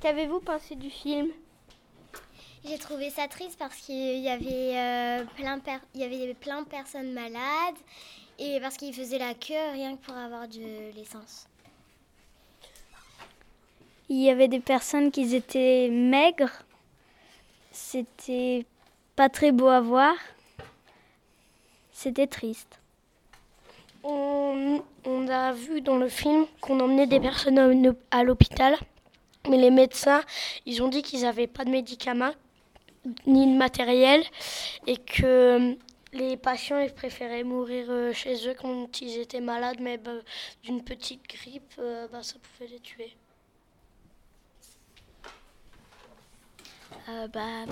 Qu'avez-vous pensé du film? J'ai trouvé ça triste parce qu'il y avait euh, plein il y avait plein de personnes malades et parce qu'ils faisaient la queue rien que pour avoir de l'essence. Il y avait des personnes qui étaient maigres. C'était pas très beau à voir. C'était triste. On, on, a vu dans le film qu'on emmenait des personnes à l'hôpital mais les médecins, ils ont dit qu'ils n'avaient pas de médicaments ni de matériel et que les patients ils préféraient mourir euh, chez eux quand ils étaient malades, mais bah, d'une petite grippe, euh, bah, ça pouvait les tuer. Bah,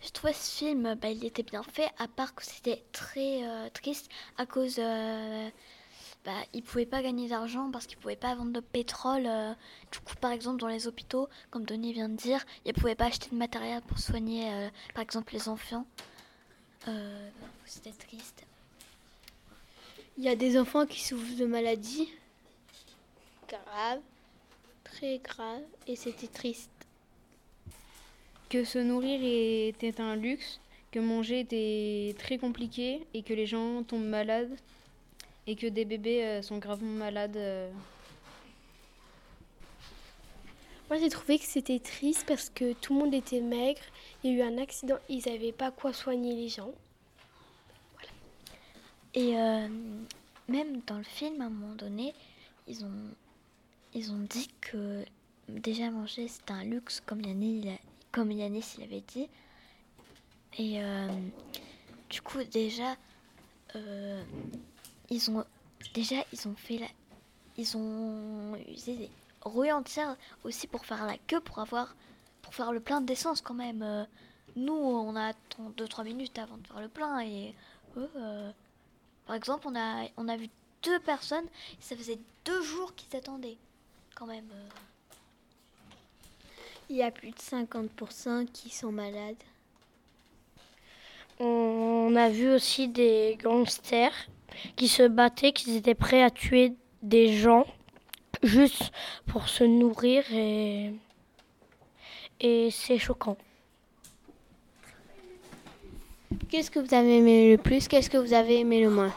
je trouvais ce film, bah, il était bien fait, à part que c'était très triste à cause bah, ils pouvaient pas gagner d'argent parce qu'ils pouvaient pas vendre de pétrole. Euh, du coup, par exemple, dans les hôpitaux, comme Denis vient de dire, ils ne pouvaient pas acheter de matériel pour soigner, euh, par exemple, les enfants. Euh, c'était triste. Il y a des enfants qui souffrent de maladies graves, très graves, et c'était triste. Que se nourrir était un luxe, que manger était très compliqué et que les gens tombent malades et que des bébés euh, sont gravement malades. Euh. Moi, j'ai trouvé que c'était triste parce que tout le monde était maigre. Il y a eu un accident, ils n'avaient pas quoi soigner les gens. Et euh, même dans le film, à un moment donné, ils ont, ils ont dit que déjà manger c'était un luxe, comme Yannis, comme Yanis l'avait dit. Et du coup, déjà, ils ont déjà ils ont fait la, ils ont usé des roues entières aussi pour faire la queue pour avoir pour faire le plein d'essence quand même. Euh, nous on a 2-3 minutes avant de faire le plein et euh, par exemple on a on a vu deux personnes ça faisait deux jours qu'ils attendaient quand même. Il y a plus de 50% qui sont malades. On a vu aussi des gangsters qui se battaient, qui étaient prêts à tuer des gens juste pour se nourrir et, et c'est choquant. Qu'est-ce que vous avez aimé le plus? Qu'est-ce que vous avez aimé le moins?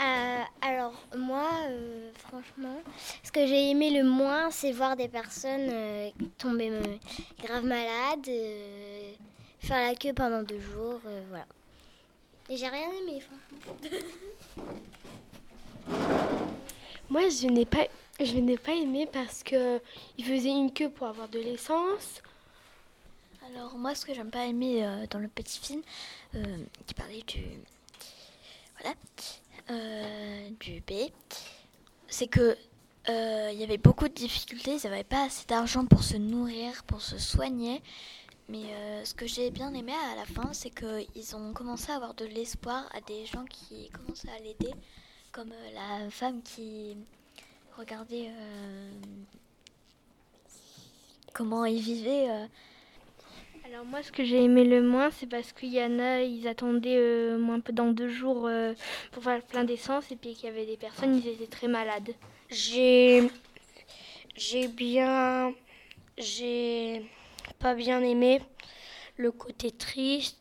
Euh, alors moi, euh, franchement, ce que j'ai aimé le moins, c'est voir des personnes euh, tomber grave malades, faire la queue pendant deux jours, voilà. Et j'ai rien aimé, franchement. Moi, je n'ai pas, je n'ai pas aimé parce que il faisait une queue pour avoir de l'essence. Alors moi, ce que j'aime pas aimer euh, dans le petit film, euh, qui parlait du, du B, c'est que il y avait beaucoup de difficultés. Ils n'avaient pas assez d'argent pour se nourrir, pour se soigner. Mais ce que j'ai bien aimé à la fin, c'est qu'ils ont commencé à avoir de l'espoir à des gens qui commençaient à l'aider comme euh, la femme qui regardait euh, comment ils vivaient. Euh. Alors moi, ce que j'ai aimé le moins, c'est parce qu'il y en a, ils attendaient moins peu dans deux jours pour faire plein d'essence, et puis qu'il y avait des personnes, ils étaient très malades. J'ai, j'ai bien, j'ai pas bien aimé le côté triste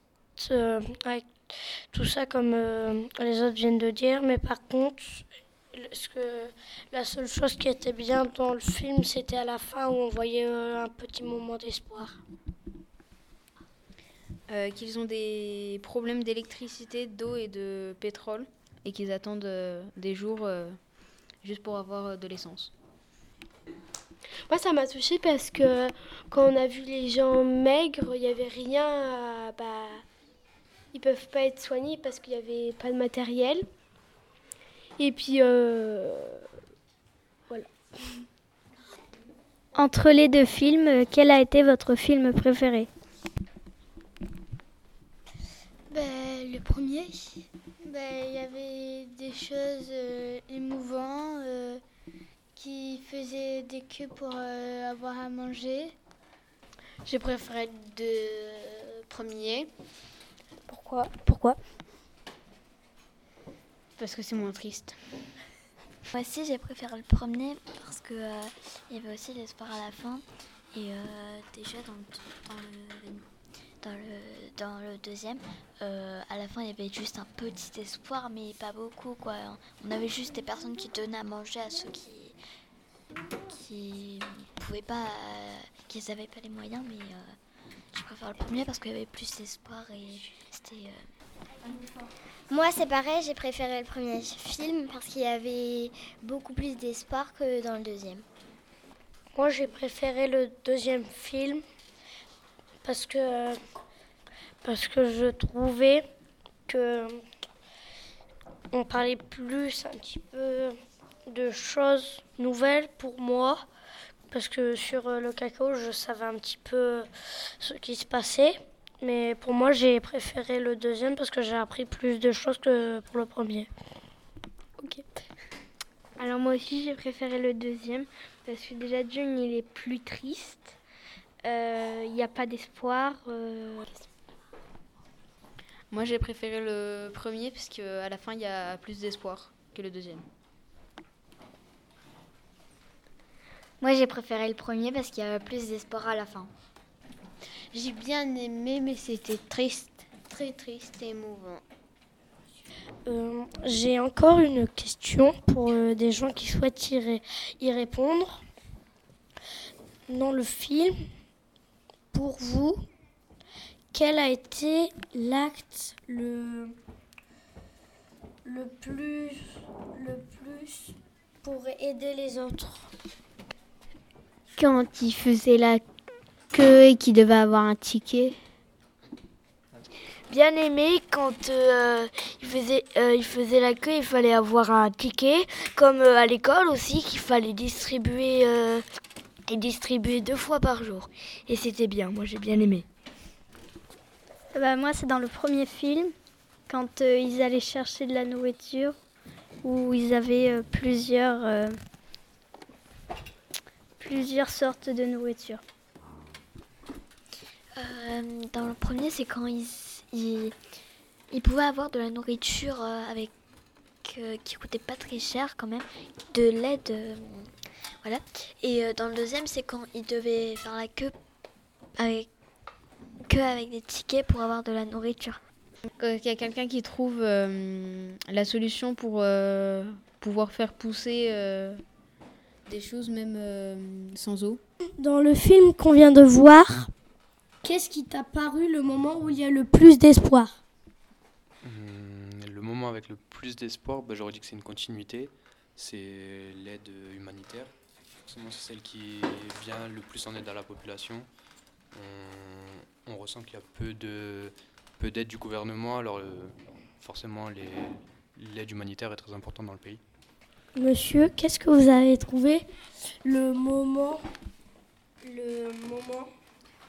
avec tout ça comme euh, les autres viennent de dire, mais par contre, ce que, la seule chose qui était bien dans le film, c'était à la fin où on voyait euh, un petit moment d'espoir. Euh, qu'ils ont des problèmes d'électricité, d'eau et de pétrole, et qu'ils attendent des jours juste pour avoir de l'essence. Moi, ça m'a touché parce que quand on a vu les gens maigres, il n'y avait rien à. Bah, ils peuvent pas être soignés parce qu'il n'y avait pas de matériel. Et puis, euh, voilà. Entre les deux films, quel a été votre film préféré ben, Le premier. Ben, il y avait des choses euh, émouvantes euh, qui faisaient des queues pour avoir à manger. J'ai préféré le deux premiers Pourquoi? Pourquoi? Parce que c'est moins triste. Moi aussi, j'ai préféré le premier parce que euh, il y avait aussi l'espoir à la fin. Et euh, déjà dans, le- dans le, dans le, dans le deuxième, euh, à la fin, il y avait juste un petit espoir, mais pas beaucoup. Quoi. On avait juste des personnes qui donnaient à manger à ceux qui qui pouvaient pas, euh, qui n'avaient pas les moyens. Mais euh, je préfère le premier parce qu'il y avait plus d'espoir et c'était. euh, Moi, c'est pareil, j'ai préféré le premier film parce qu'il y avait beaucoup plus d'espoir que dans le deuxième. Moi, j'ai préféré le deuxième film parce que parce que je trouvais que on parlait plus un petit peu de choses nouvelles pour moi parce que sur euh, le cacao, je savais un petit peu ce qui se passait. Mais pour moi, j'ai préféré le deuxième parce que j'ai appris plus de choses que pour le premier. Ok. Alors moi aussi j'ai préféré le deuxième parce que déjà John il est plus triste. Euh, Il n'y a pas d'espoir. euh, Moi, j'ai préféré le premier parce qu'à la fin, il y a plus d'espoir que le deuxième. Moi, j'ai préféré le premier parce qu'il y avait plus d'espoir à la fin. J'ai bien aimé, mais c'était triste, très triste et émouvant. Euh, J'ai encore une question pour euh, des gens qui souhaitent y, ré- y répondre. Dans le film, pour vous, quel a été l'acte le, le, plus, le plus pour aider les autres? Quand il faisait la queue et qu'il devait avoir un ticket. bien aimé quand euh, il, faisait, euh, il faisait la queue, il fallait avoir un ticket, comme euh, à l'école aussi, qu'il fallait distribuer et distribuer deux fois par jour. Et c'était bien, moi j'ai bien aimé. Bah, moi c'est dans le premier film quand euh, ils allaient chercher de la nourriture où ils avaient euh, plusieurs euh, plusieurs sortes de nourriture. Euh, dans le premier, c'est quand ils, ils, ils pouvaient avoir de la nourriture avec euh, qui coûtait pas très cher quand même, de l'aide, euh, voilà. Et euh, dans le deuxième, c'est quand ils devaient faire la queue avec que avec des tickets pour avoir de la nourriture. Il y a quelqu'un qui trouve euh, la solution pour euh, pouvoir faire pousser euh, des choses même euh, sans eau. Dans le film qu'on vient de voir, qu'est-ce qui t'a paru le moment où il y a le plus d'espoir? Hum, Le moment avec le plus d'espoir, bah, j'aurais dit que c'est une continuité. C'est l'aide humanitaire. Forcément, c'est celle qui vient le plus en aide à la population. On, on ressent qu'il y a peu de peu d'aide du gouvernement, alors euh, forcément les- l'aide humanitaire est très importante dans le pays. Monsieur, qu'est-ce que vous avez trouvé le moment, le moment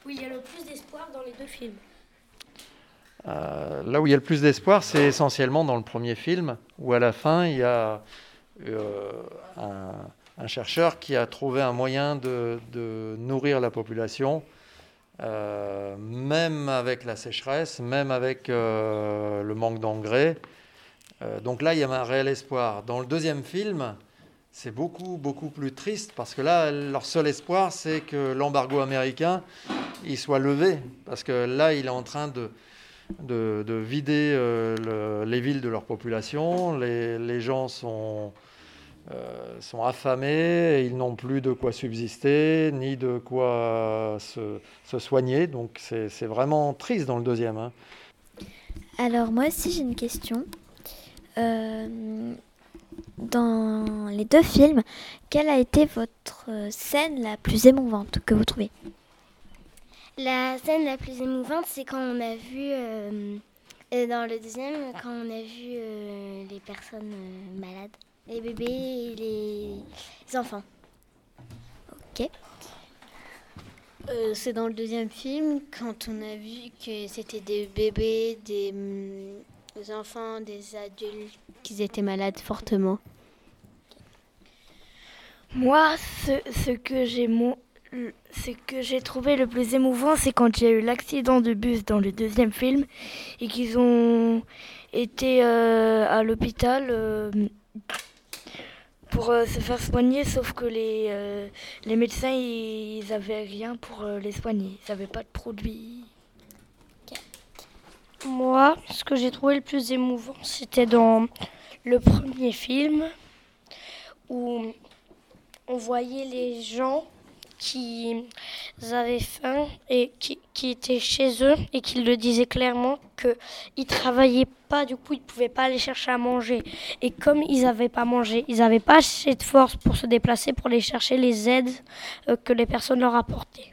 où il y a le plus d'espoir dans les deux films? Euh, là où il y a le plus d'espoir, c'est essentiellement dans le premier film, où à la fin, il y a euh, un, un chercheur qui a trouvé un moyen de, nourrir la population, euh, même avec la sécheresse, même avec euh, le manque d'engrais. Euh, donc là, il y a un réel espoir. Dans le deuxième film, c'est beaucoup, beaucoup plus triste, parce que là, leur seul espoir, c'est que l'embargo américain, il soit levé, parce que là, il est en train de de, de vider le- les villes de leur population. Les, gens sont, sont affamés, et ils n'ont plus de quoi subsister, ni de quoi se, se soigner. Donc c'est c'est vraiment triste dans le deuxième. hein. Alors moi aussi j'ai une question. Euh, dans les deux films, quelle a été votre euh, scène la plus émouvante que vous trouvez? La scène la plus émouvante, c'est quand on a vu, euh, euh, dans le deuxième, quand on a vu euh, les personnes euh, malades, les bébés les, enfants. Ok. Euh, c'est dans le deuxième film quand on a vu que c'était des bébés, des, des enfants, des adultes qui étaient malades fortement. Moi, ce, ce que j'ai mo- ce que j'ai trouvé le plus émouvant, c'est quand il y a eu l'accident de bus dans le deuxième film et qu'ils ont été euh, à l'hôpital euh, pour euh, se faire soigner, sauf que les, les médecins, ils n'avaient rien pour les soigner. Ils n'avaient pas de produits. Moi, ce que j'ai trouvé le plus émouvant, c'était dans le premier film où on voyait les gens qui avaient faim et qui, qui, étaient chez eux et qui le disaient clairement qu'ils travaillaient pas, du coup ils ne pouvaient pas aller chercher à manger. Et comme ils n'avaient pas mangé, ils n'avaient pas assez de force pour se déplacer, pour aller chercher les aides euh, que les personnes leur apportaient.